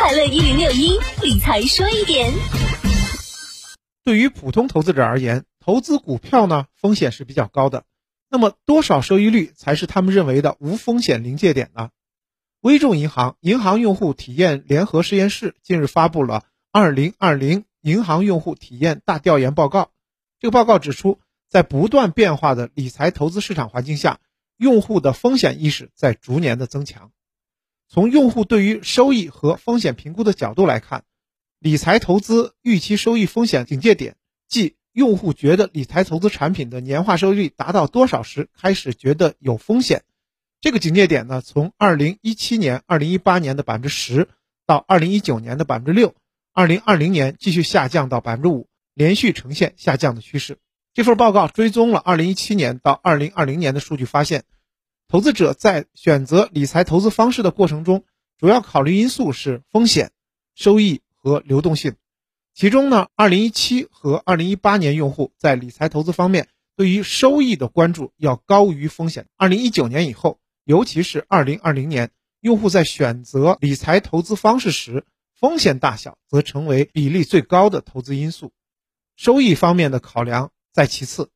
快乐一零六一理财说一点。对于普通投资者而言，投资股票呢风险是比较高的。那么多少收益率才是他们认为的无风险临界点呢？微众银行银行用户体验联合实验室近日发布了《二零二零银行用户体验大调研报告》。这个报告指出，在不断变化的理财投资市场环境下，用户的风险意识在逐年的增强。从用户对于收益和风险评估的角度来看。理财投资预期收益风险警戒点，即用户觉得理财投资产品的年化收益率达到多少时开始觉得有风险。这个警戒点呢，从二零一七年、二零一八年的百分之十，到二零一九年的百分之六，二零二零年继续下降到百分之五，连续呈现下降的趋势。这份报告追踪了二零一七年到二零二零年的数据，发现，投资者在选择理财投资方式的过程中，主要考虑因素是风险、收益。和流动性，其中呢，二零一七和二零一八年用户在理财投资方面对于收益的关注要高于风险。二零一九年以后，尤其是二零二零年，用户在选择理财投资方式时，风险大小则成为比例最高的投资因素，收益方面的考量在其次。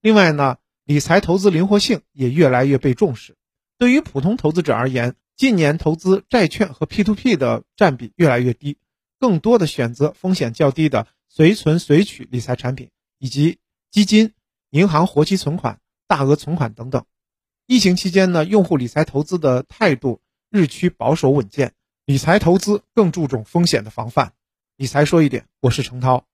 另外呢，理财投资灵活性也越来越被重视。对于普通投资者而言，近年投资债券和 P to P 的占比越来越低。更多的选择风险较低的随存随取理财产品，以及基金、银行活期存款、大额存款等等。疫情期间呢，用户理财投资的态度日趋保守稳健，理财投资更注重风险的防范。理财说一点，我是程涛。